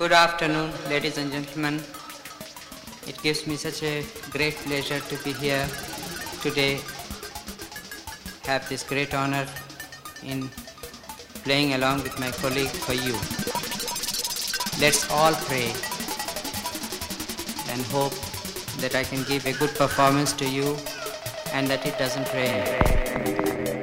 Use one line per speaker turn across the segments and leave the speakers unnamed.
Good afternoon, ladies and gentlemen. It gives me such a great pleasure to be here today, have this great honor in playing along with my colleague for you. Let's all pray and hope that I can give a good performance to you and that it doesn't rain.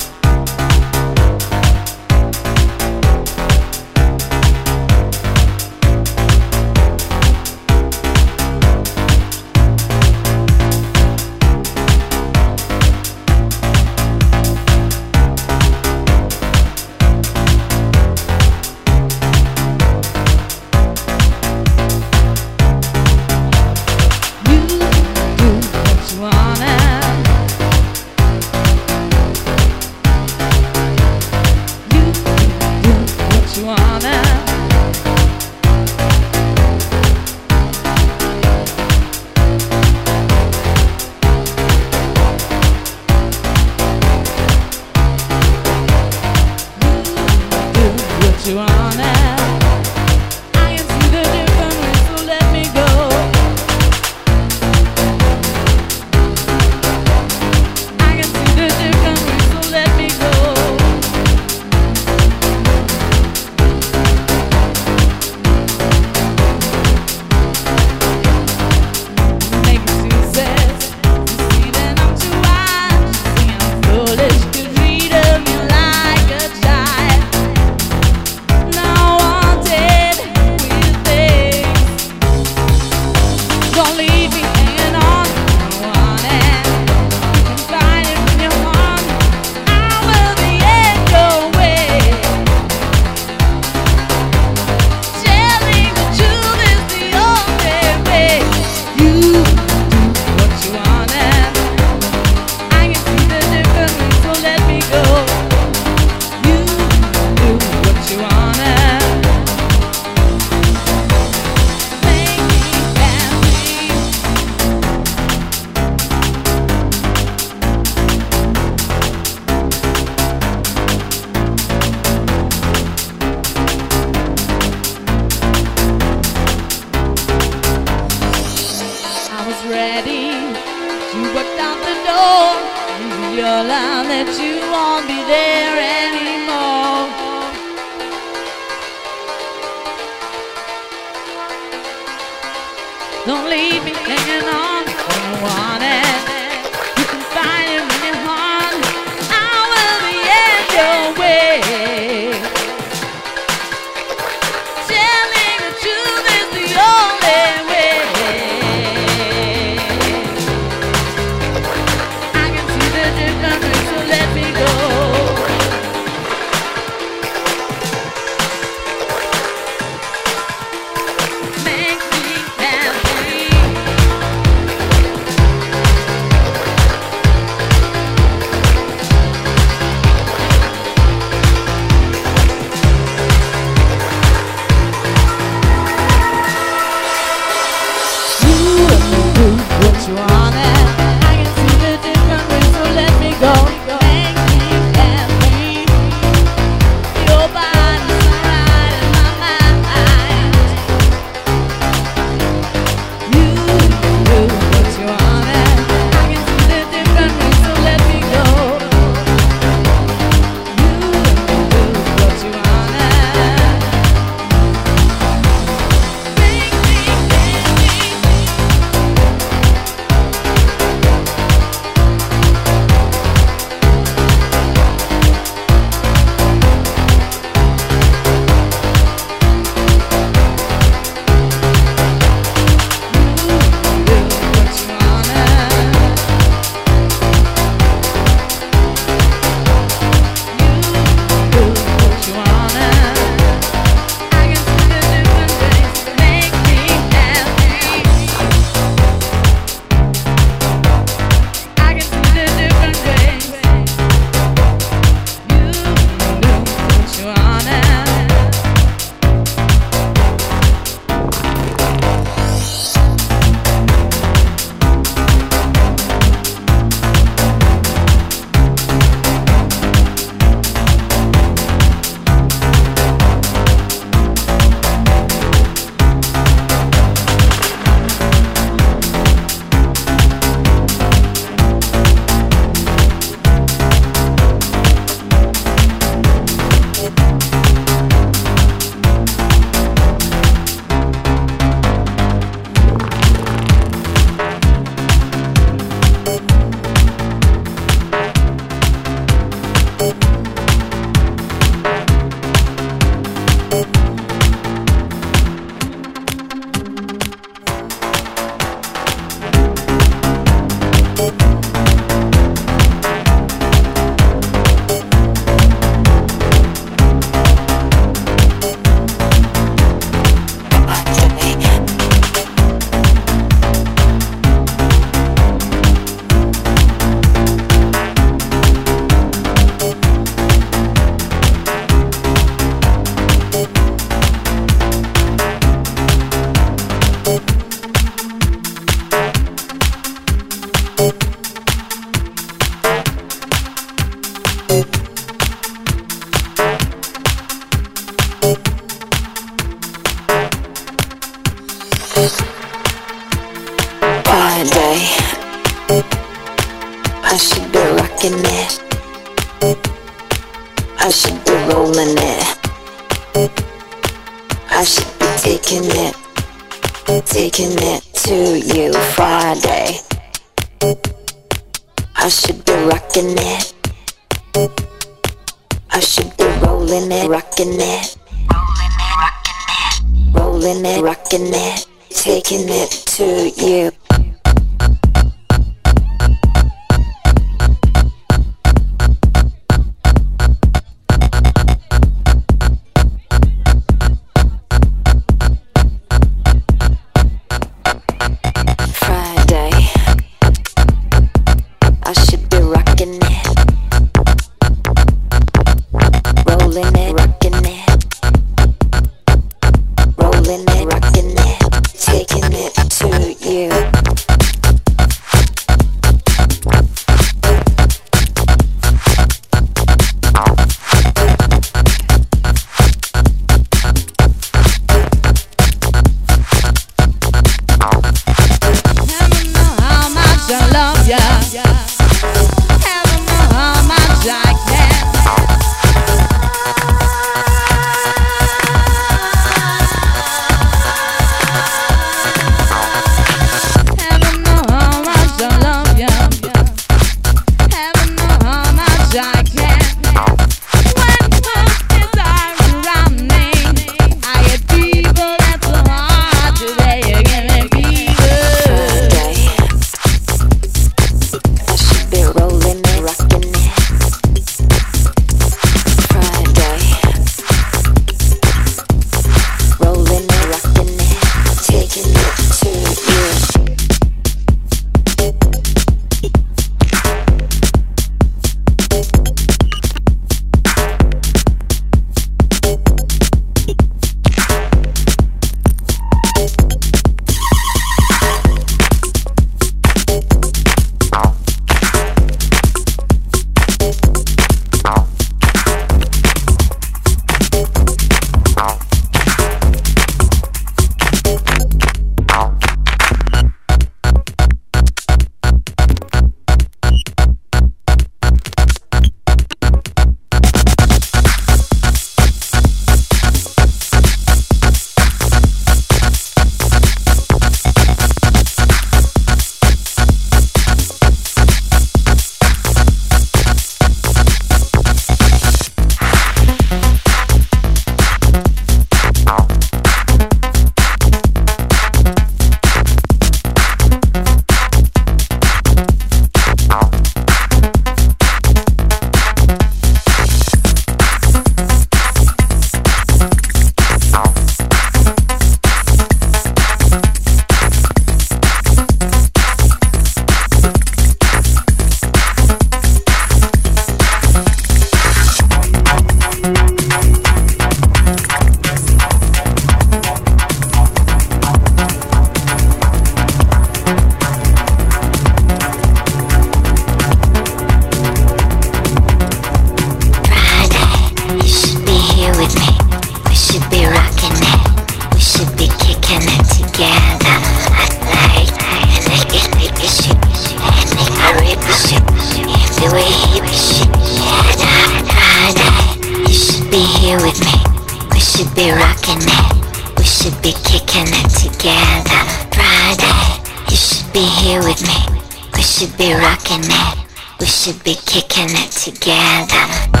Should be rocking it. We should be kicking it together. Friday, you should be here with me. We should be rocking it. We should be kicking it together.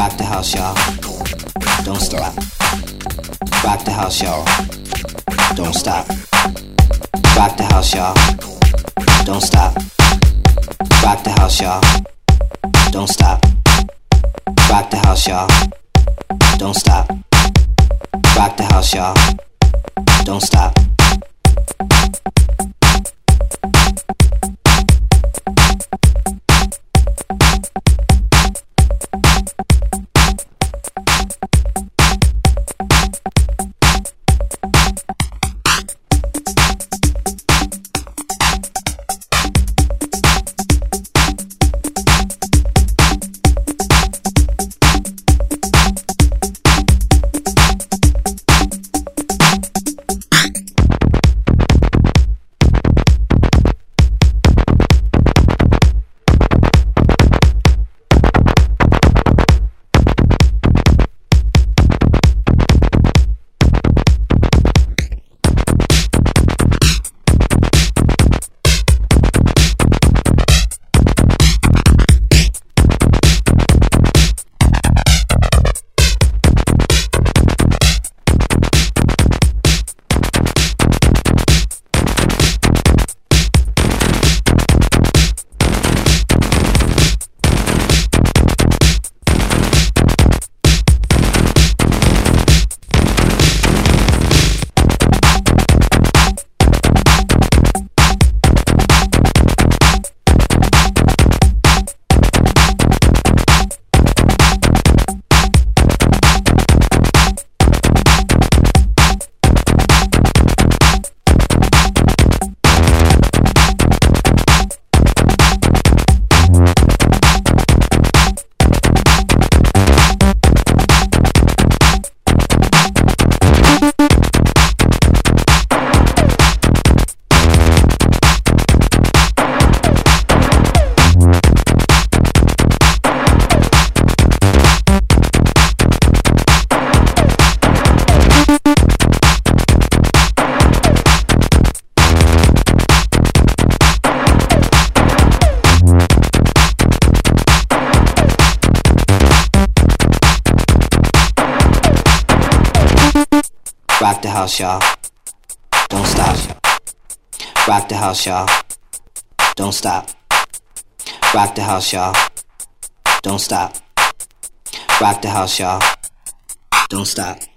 Rock the house, y'all. Don't stop. Rock the house, y'all. Don't stop. Rock the house, y'all. Don't
stop. Rock the house, y'all. Don't stop. Rock the house, y'all. Don't stop. Rock the house, y'all. Don't stop. House, y'all. Don't stop.
Rock the house, y'all. Don't stop. Rock the house, y'all. Don't stop. Rock the house, y'all. Don't stop.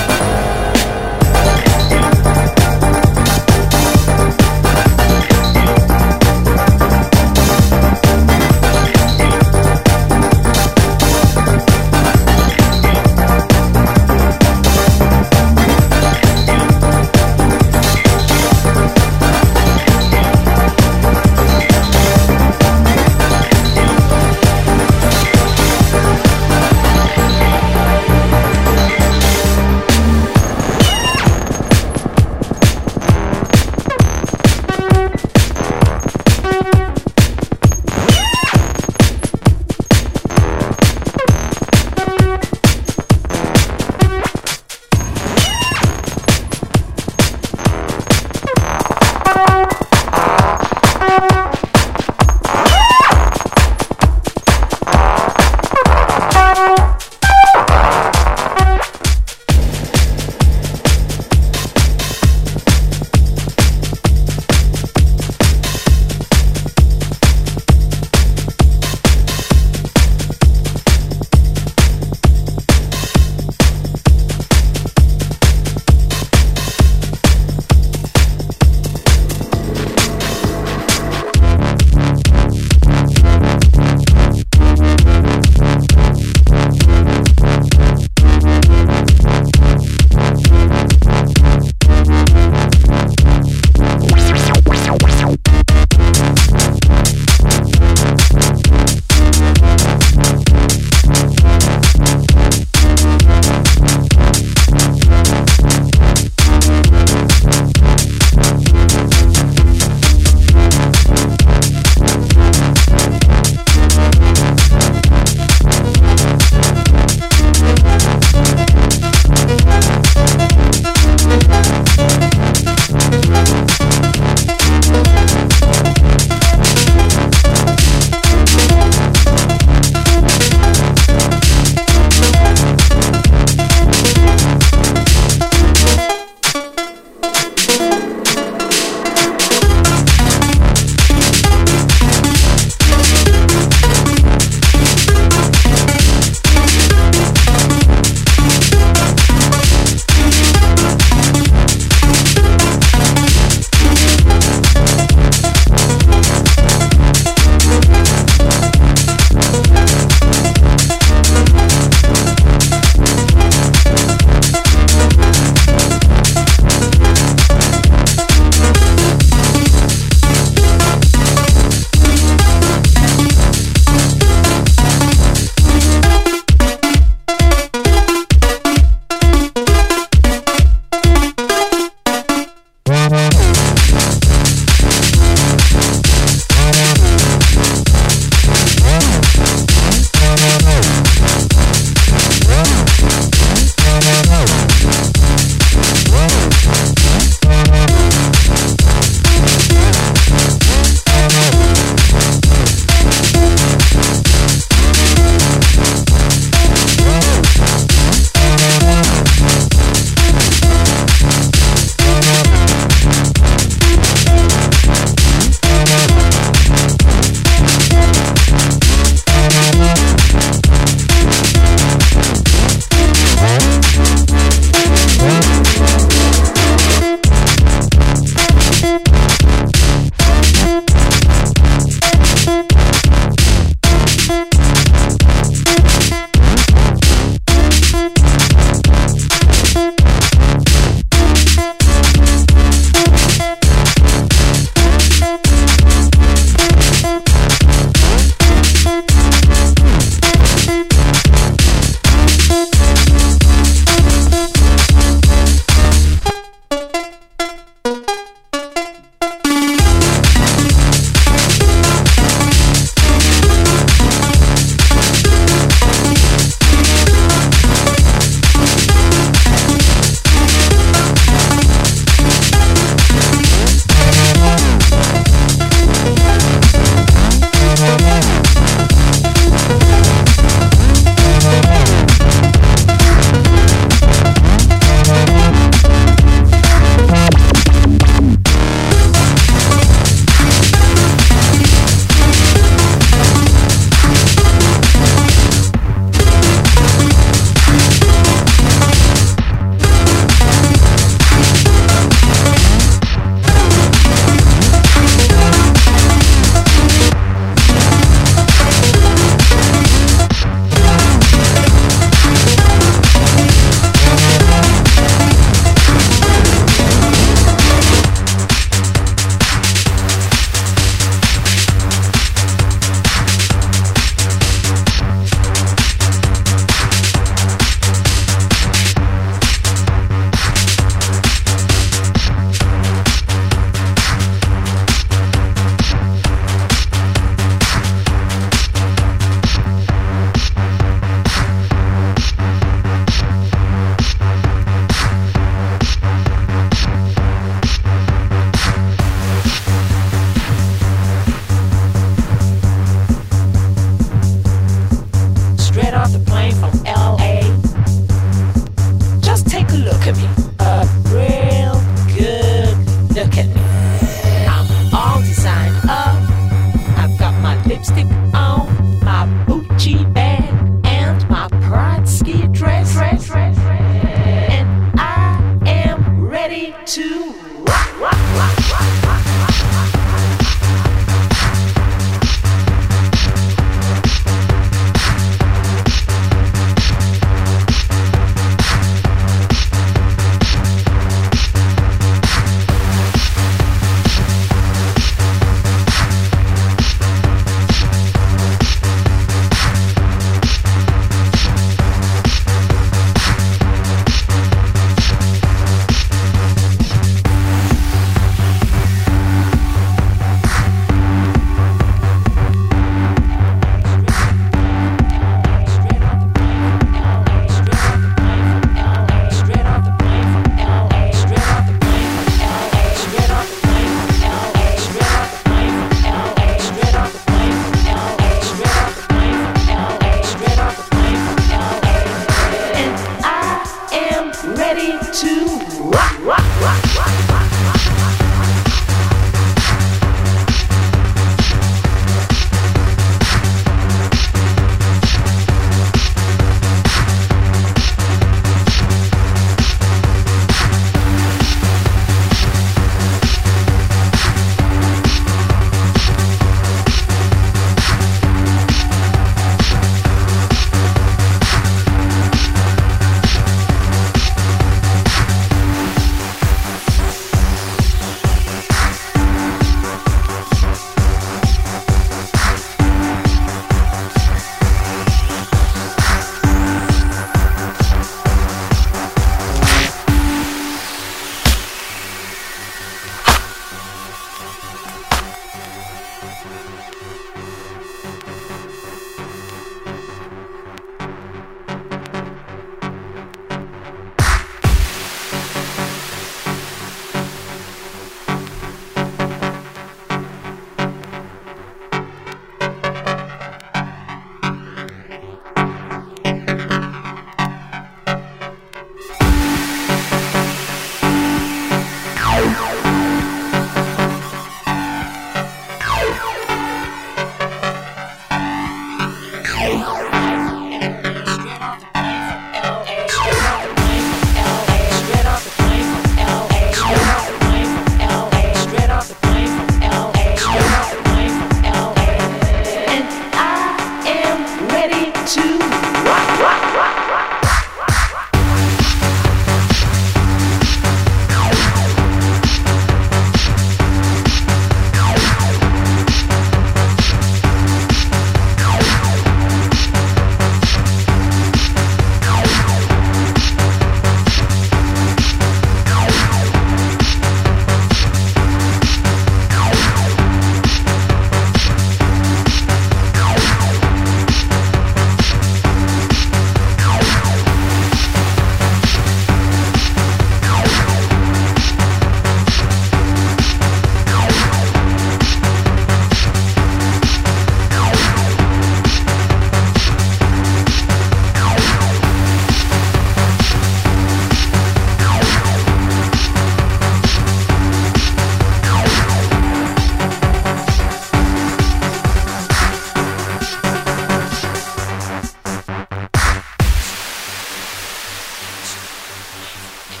Straight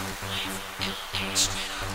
up life, straight up